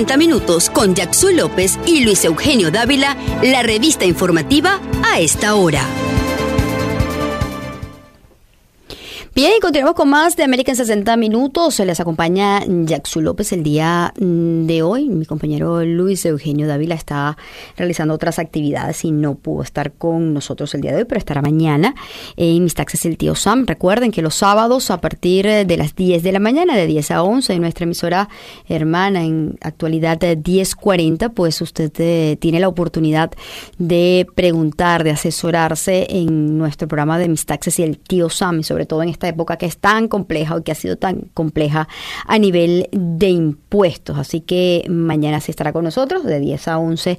60 Minutos con Jackson López y Luis Eugenio Dávila, la revista informativa a esta hora. Bien, continuamos con más de América en 60 Minutos. Se les acompaña Jackson López el día mm, de hoy. Mi compañero Luis Eugenio Dávila está realizando otras actividades y no pudo estar con nosotros el día de hoy, pero estará mañana en Mis Taxes el Tío Sam. Recuerden que los sábados a partir de las 10 de la mañana, de 10 a 11, en nuestra emisora hermana en actualidad de 10.40, pues usted eh, tiene la oportunidad de preguntar, de asesorarse en nuestro programa de Mis Taxes y el Tío Sam, y sobre todo en esta época que es tan compleja o que ha sido tan compleja a nivel de impuestos. Así que mañana se estará con nosotros de 10 a 11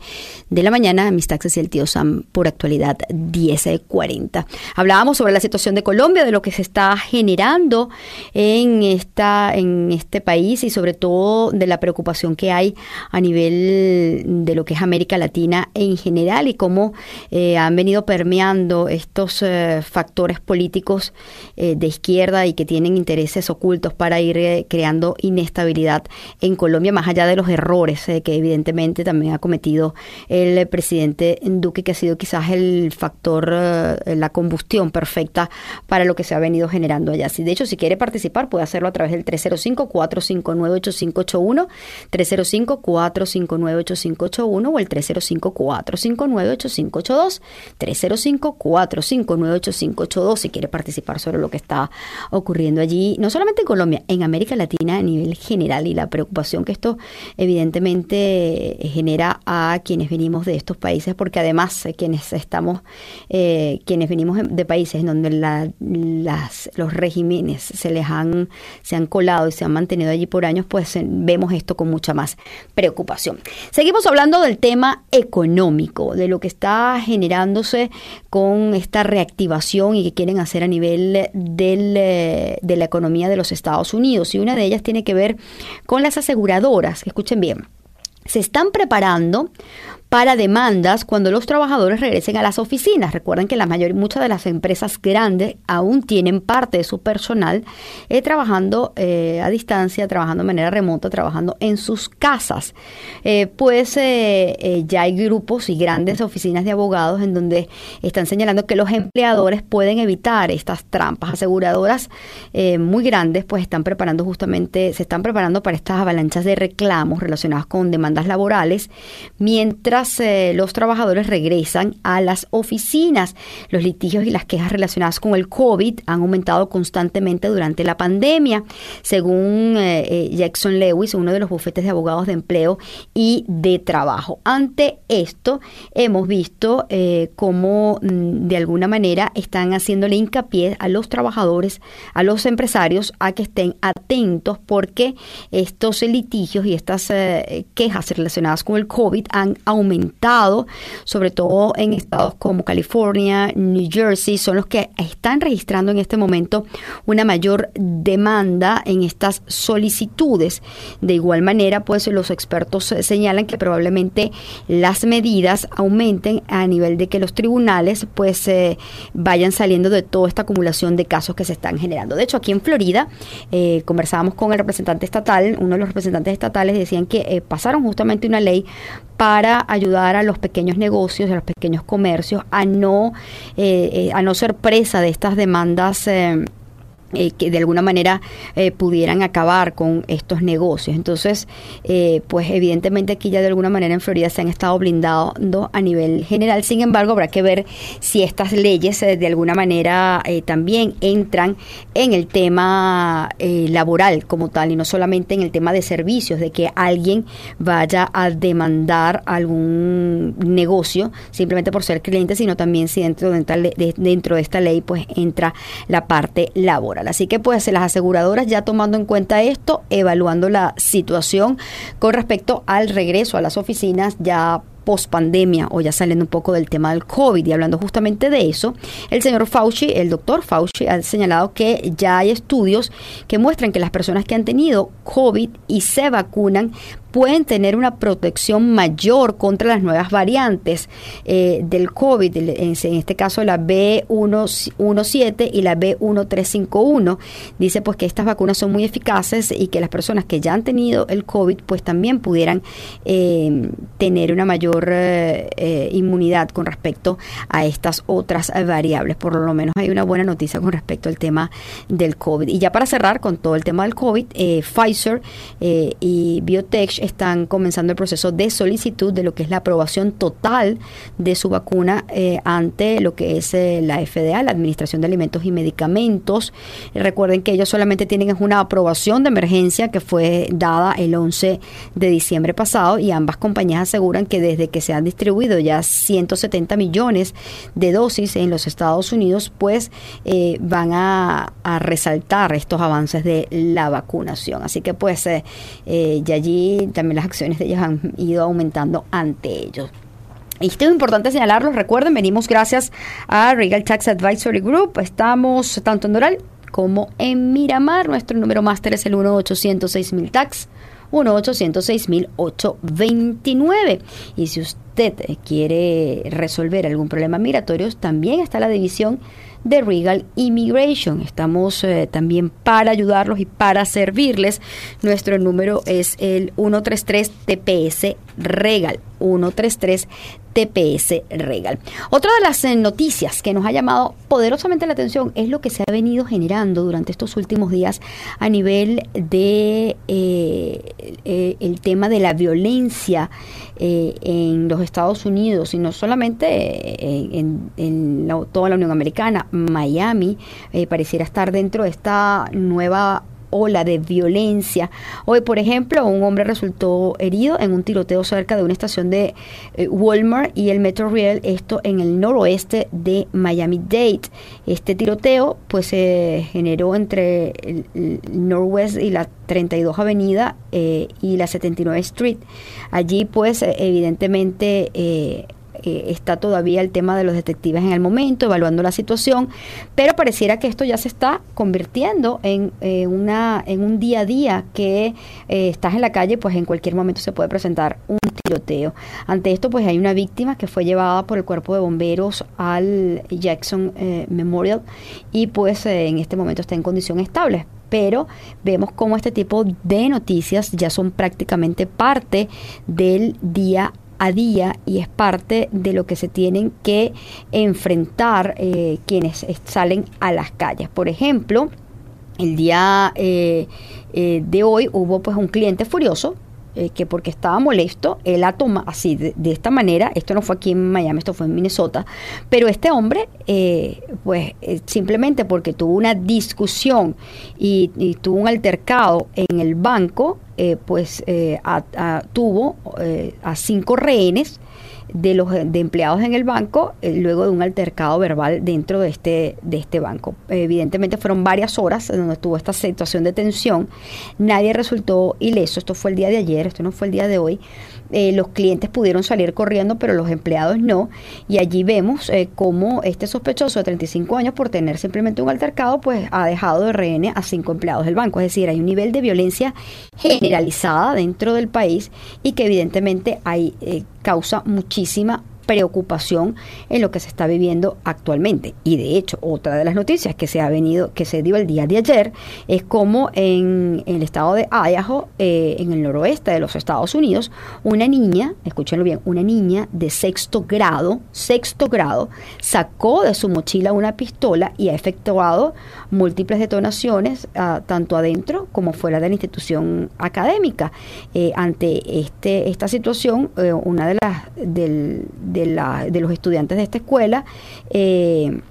de la mañana, mis taxes y el tío Sam por actualidad 10.40. Hablábamos sobre la situación de Colombia, de lo que se está generando en, esta, en este país y sobre todo de la preocupación que hay a nivel de lo que es América Latina en general y cómo eh, han venido permeando estos eh, factores políticos eh, de izquierda y que tienen intereses ocultos para ir eh, creando inestabilidad en Colombia, más allá de los errores eh, que evidentemente también ha cometido el presidente Duque, que ha sido quizás el factor, eh, la combustión perfecta para lo que se ha venido generando allá. Si de hecho, si quiere participar, puede hacerlo a través del 305-459-8581, 305-459-8581 o el 305-459-8582, 305-459-8582 si quiere participar sobre lo que está ocurriendo allí, no solamente en Colombia, en América Latina a nivel general y la preocupación que esto evidentemente genera a quienes venimos de estos países, porque además eh, quienes estamos, eh, quienes venimos de países en donde la, las, los regímenes se les han, se han colado y se han mantenido allí por años, pues eh, vemos esto con mucha más preocupación. Seguimos hablando del tema económico, de lo que está generándose con esta reactivación y que quieren hacer a nivel del, de la economía de los Estados Unidos. Y una de ellas tiene que ver con las aseguradoras. Escuchen bien. Se están preparando para demandas cuando los trabajadores regresen a las oficinas. Recuerden que la mayoría, muchas de las empresas grandes aún tienen parte de su personal eh, trabajando eh, a distancia, trabajando de manera remota, trabajando en sus casas. Eh, pues ya hay grupos y grandes oficinas de abogados en donde están señalando que los empleadores pueden evitar estas trampas. Aseguradoras muy grandes pues están preparando justamente, se están preparando para estas avalanchas de reclamos relacionados con demandas laborales, mientras eh, los trabajadores regresan a las oficinas. Los litigios y las quejas relacionadas con el COVID han aumentado constantemente durante la pandemia, según eh, eh, Jackson Lewis, uno de los bufetes de abogados de empleo y de trabajo. Ante esto, hemos visto cómo mm, de alguna manera están haciéndole hincapié a los trabajadores, a los empresarios, a que estén atentos porque estos litigios y estas quejas relacionadas con el COVID han aumentado aumentado, sobre todo en estados como California, New Jersey, son los que están registrando en este momento una mayor demanda en estas solicitudes. De igual manera, pues los expertos señalan que probablemente las medidas aumenten a nivel de que los tribunales pues eh, vayan saliendo de toda esta acumulación de casos que se están generando. De hecho, aquí en Florida eh, conversábamos con el representante estatal, uno de los representantes estatales decían que eh, pasaron justamente una ley para ayudar a los pequeños negocios, a los pequeños comercios a no, eh, eh, a no ser presa de estas demandas. Eh, eh, que de alguna manera eh, pudieran acabar con estos negocios. Entonces, eh, pues evidentemente aquí ya de alguna manera en Florida se han estado blindando a nivel general. Sin embargo, habrá que ver si estas leyes de alguna manera también entran en el tema laboral como tal y no solamente en el tema de servicios, de que alguien vaya a demandar algún negocio simplemente por ser cliente, sino también si dentro de, dentro de esta ley pues entra la parte laboral. Así que pues las aseguradoras ya tomando en cuenta esto, evaluando la situación con respecto al regreso a las oficinas ya post pandemia o ya saliendo un poco del tema del COVID. Y hablando justamente de eso, el señor Fauci, el doctor Fauci, ha señalado que ya hay estudios que muestran que las personas que han tenido COVID y se vacunan pueden tener una protección mayor contra las nuevas variantes eh, del COVID, en, este caso la B117 y la B1351. Dice pues que estas vacunas son muy eficaces y que las personas que ya han tenido el COVID pues también pudieran eh, tener una mayor eh, eh, inmunidad con respecto a estas otras variables. Por lo menos hay una buena noticia con respecto al tema del COVID. Y ya para cerrar con todo el tema del COVID, Pfizer y Biotech están comenzando el proceso de solicitud de lo que es la aprobación total de su vacuna eh, ante lo que es eh, la FDA, la Administración de Alimentos y Medicamentos. Recuerden que ellos solamente tienen una aprobación de emergencia que fue dada el 11 de diciembre pasado y ambas compañías aseguran que desde que se han distribuido ya 170 millones de dosis en los Estados Unidos, pues eh, van a, resaltar estos avances de la vacunación. Así que pues eh, ya allí también las acciones de ellos han ido aumentando ante ellos. Y esto es importante señalarlo, recuerden, venimos gracias a Regal Tax Advisory Group, estamos tanto en Doral como en Miramar, nuestro número máster es el 1-806-000 tax, 1-806-829. Y si usted quiere resolver algún problema migratorio, también está la división de Regal Immigration. Estamos eh, también para ayudarlos y para servirles. Nuestro número es el 133 TPS Regal. 133 TPS Regal. Otra de las eh, noticias que nos ha llamado poderosamente la atención es lo que se ha venido generando durante estos últimos días a nivel de eh, eh, el tema de la violencia en los Estados Unidos y no solamente en, toda la Unión Americana, Miami pareciera estar dentro de esta nueva ola de violencia. Hoy, por ejemplo, un hombre resultó herido en un tiroteo cerca de una estación de eh, Walmart y el Metro Rail, esto en el noroeste de Miami-Dade. Este tiroteo pues se generó entre el, el Northwest y la 32 Avenida eh, y la 79 Street. Allí pues eh, evidentemente... eh, está todavía el tema de los detectives en el momento, evaluando la situación, pero pareciera que esto ya se está convirtiendo en, eh, una, en un día a día que eh, estás en la calle, pues en cualquier momento se puede presentar un tiroteo. Ante esto, pues hay una víctima que fue llevada por el cuerpo de bomberos al Jackson Memorial y pues en este momento está en condición estable pero vemos cómo este tipo de noticias ya son prácticamente parte del día a día y es parte de lo que se tienen que enfrentar eh, quienes salen a las calles. Por ejemplo, el día eh, eh, de hoy hubo pues un cliente furioso eh, que porque estaba molesto, él ha tomado así, de, esta manera, esto no fue aquí en Miami, esto fue en Minnesota, pero este hombre, eh, pues eh, simplemente porque tuvo una discusión y tuvo un altercado en el banco, eh, pues eh, a- a- tuvo eh, a cinco rehenes de los de empleados en el banco eh, luego de un altercado verbal dentro de este de este banco. Evidentemente fueron varias horas donde estuvo esta situación de tensión. Nadie resultó ileso. Esto fue el día de ayer, esto no fue el día de hoy. Eh, los clientes pudieron salir corriendo, pero los empleados no. Y allí vemos eh, cómo este sospechoso de 35 años, por tener simplemente un altercado, pues ha dejado de rehén a cinco empleados del banco. Es decir, hay un nivel de violencia generalizada dentro del país y que evidentemente hay eh, causa muchísima preocupación en lo que se está viviendo actualmente. Y de hecho, otra de las noticias que se ha venido, que se dio el día de ayer, es como en, el estado de Idaho, eh, en el noroeste de los Estados Unidos, una niña, escúchenlo bien, una niña de sexto grado, sexto grado, sacó de su mochila una pistola y ha efectuado múltiples detonaciones, ah, tanto adentro como fuera de la institución académica. Eh, ante este, esta situación, eh, una de las del- de, la- de los estudiantes de esta escuela, eh,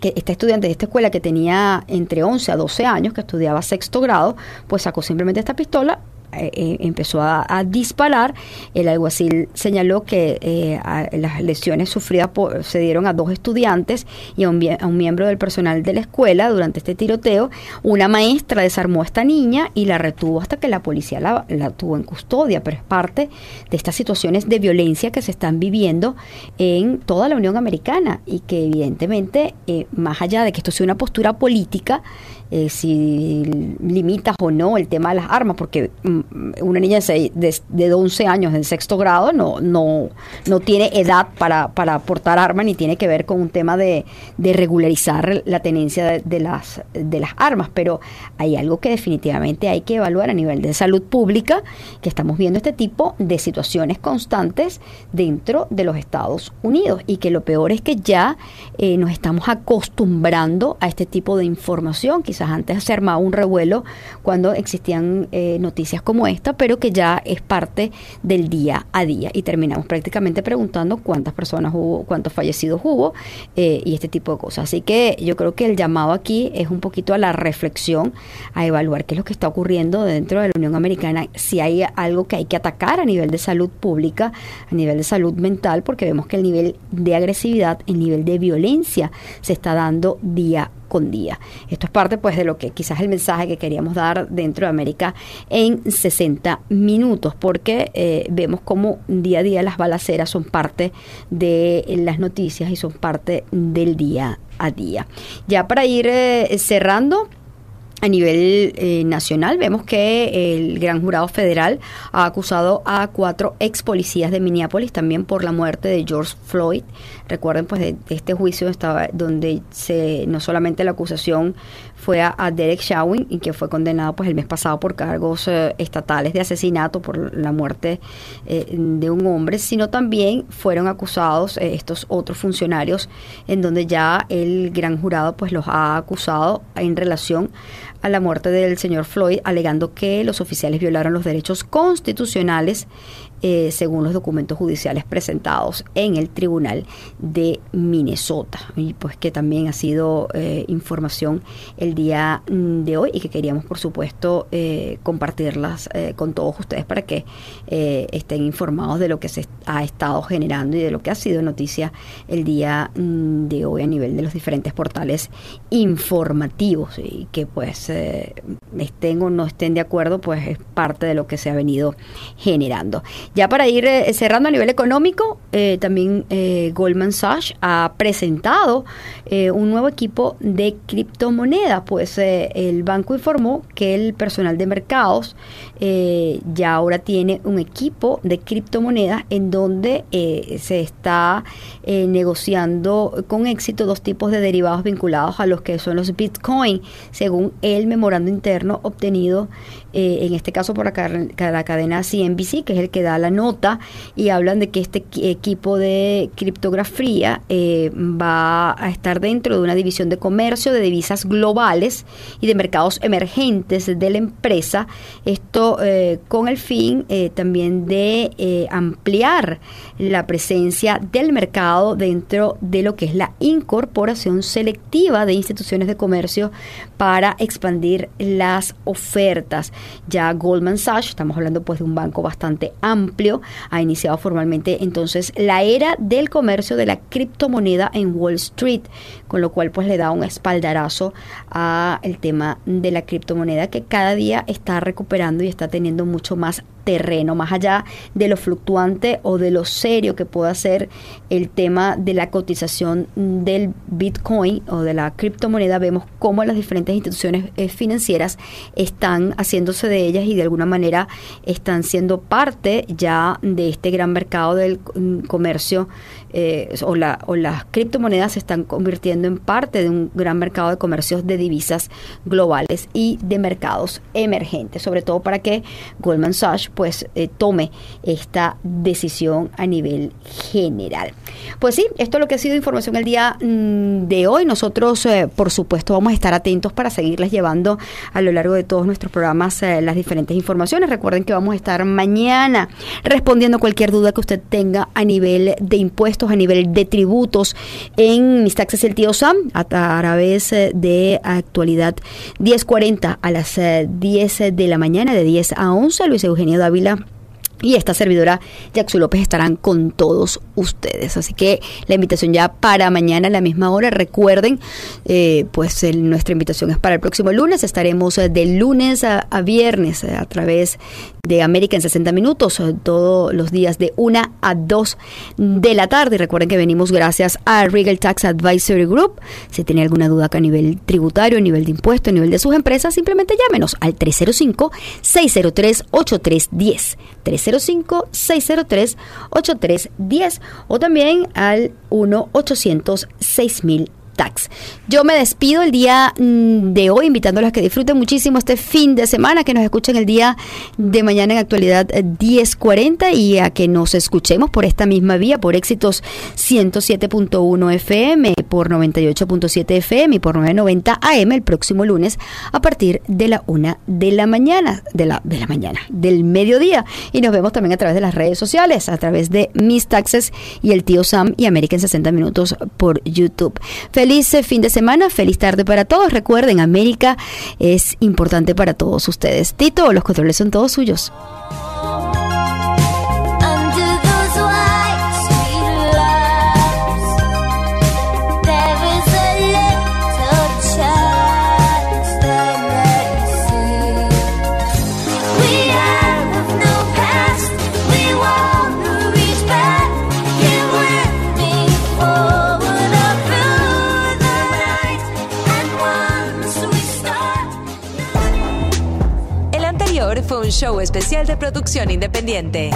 que esta estudiante de esta escuela que tenía entre 11 a 12 años, que estudiaba sexto grado, pues sacó simplemente esta pistola, eh, eh, empezó a, disparar. El alguacil señaló que eh, las lesiones sufridas por- se dieron a dos estudiantes y a un, a un miembro del personal de la escuela durante este tiroteo. Una maestra desarmó a esta niña y la retuvo hasta que la policía la, la tuvo en custodia, pero es parte de estas situaciones de violencia que se están viviendo en toda la Unión Americana y que evidentemente, eh, más allá de que esto sea una postura política, eh, si limitas o no el tema de las armas, porque mm, una niña de, de, de 11 años en sexto grado no, no, no tiene edad para, para portar armas ni tiene que ver con un tema de, de regularizar la tenencia de, de las, de las armas, pero hay algo que definitivamente hay que evaluar a nivel de salud pública, que estamos viendo este tipo de situaciones constantes dentro de los Estados Unidos y que lo peor es que ya eh, nos estamos acostumbrando a este tipo de información. Quizás antes se armaba un revuelo cuando existían eh, noticias como esta, pero que ya es parte del día a día y terminamos prácticamente preguntando cuántas personas hubo, cuántos fallecidos hubo eh, y este tipo de cosas. Así que yo creo que el llamado aquí es un poquito a la reflexión, a evaluar qué es lo que está ocurriendo dentro de la Unión Americana, si hay algo que hay que atacar a nivel de salud pública, a nivel de salud mental, porque vemos que el nivel de agresividad, el nivel de violencia se está dando día con día. Esto es parte pues de lo que quizás el mensaje que queríamos dar dentro de América en 60 minutos, porque eh, vemos como día a día las balaceras son parte de las noticias y son parte del día a día. Ya para ir eh, cerrando, a nivel eh, nacional vemos que el gran jurado federal ha acusado a cuatro ex policías de Minneapolis también por la muerte de George Floyd. Recuerden pues de, este juicio estaba donde se no solamente la acusación fue a, a Derek Chauvin y que fue condenado pues el mes pasado por cargos eh, estatales de asesinato por la muerte eh, de un hombre, sino también fueron acusados eh, estos otros funcionarios en donde ya el gran jurado pues los ha acusado en relación a la muerte del señor Floyd, alegando que los oficiales violaron los derechos constitucionales eh, según los documentos judiciales presentados en el Tribunal de Minnesota. Y pues que también ha sido eh, información el día mm, de hoy y que queríamos, por supuesto, eh, compartirlas eh, con todos ustedes para que eh, estén informados de lo que se ha estado generando y de lo que ha sido noticia el día mm, de hoy a nivel de los diferentes portales informativos y que pues estén o no estén de acuerdo pues es parte de lo que se ha venido generando. Ya para ir eh, cerrando a nivel económico, eh, también eh, Goldman Sachs ha presentado eh, un nuevo equipo de criptomonedas, pues el banco informó que el personal de mercados ya ahora tiene un equipo de criptomonedas en donde se está negociando con éxito dos tipos de derivados vinculados a los que son los Bitcoin, según el memorando interno obtenido en este caso por la, la cadena CNBC, que es el que da la nota, y hablan de que este equi- equipo de criptografía eh, va a estar dentro de una división de comercio de divisas globales y de mercados emergentes de la empresa. Esto eh, con el fin eh, también de ampliar la presencia del mercado dentro de lo que es la incorporación selectiva de instituciones de comercio para expandir las ofertas. Ya Goldman Sachs, estamos hablando pues de un banco bastante amplio, ha iniciado formalmente entonces la era del comercio de la criptomoneda en Wall Street, con lo cual pues le da un espaldarazo a el tema de la criptomoneda que cada día está recuperando y está teniendo mucho más terreno, más allá de lo fluctuante o de lo serio que pueda ser el tema de la cotización del Bitcoin o de la criptomoneda, vemos cómo las diferentes instituciones eh, financieras están haciéndose de ellas y de alguna manera están siendo parte ya de este gran mercado del mm, comercio eh, o, la, o las criptomonedas se están convirtiendo en parte de un gran mercado de comercios de divisas globales y de mercados emergentes, sobre todo para que Goldman Sachs pues eh, tome esta decisión a nivel general. Pues sí, esto es lo que ha sido información el día mm, de hoy. Nosotros, eh, por supuesto, vamos a estar atentos para seguirles llevando a lo largo de todos nuestros programas las diferentes informaciones. Recuerden que vamos a estar mañana respondiendo cualquier duda que usted tenga a nivel de impuestos, a nivel de tributos en Mis Taxes el Tío Sam a través eh, de actualidad 1040 a las eh, 10 de la mañana, de 10 a 11. Luis Eugenio Dávila y esta servidora Jackson López estarán con todos ustedes. Así que la invitación ya para mañana a la misma hora. Recuerden, eh, pues nuestra invitación es para el próximo lunes. Estaremos eh, de lunes a, viernes eh, a través de América en 60 minutos, eh, todos los días de 1 a 2 de la tarde. Recuerden que venimos gracias a Regal Tax Advisory Group. Si tiene alguna duda acá a nivel tributario, a nivel de impuesto, a nivel de sus empresas, simplemente llámenos al 305-603-8310. 305-603-8310 o también al 1-800-6000 Tax. Yo me despido el día mm, de hoy invitándolos a que disfruten muchísimo este fin de semana, que nos escuchen el día de mañana en actualidad eh, 1040 y a que nos escuchemos por esta misma vía, por éxitos 107.1 FM, por 98.7 FM y por 990 AM el próximo lunes a partir de la una de la mañana, de la, de la mañana, del mediodía. Y nos vemos también a través de las redes sociales, a través de Miss Taxes y el tío Sam y América en 60 minutos por YouTube. Eh, fin de semana, feliz tarde para todos. Recuerden, América es importante para todos ustedes. Tito, los controles son todos suyos. Especial de producción independiente.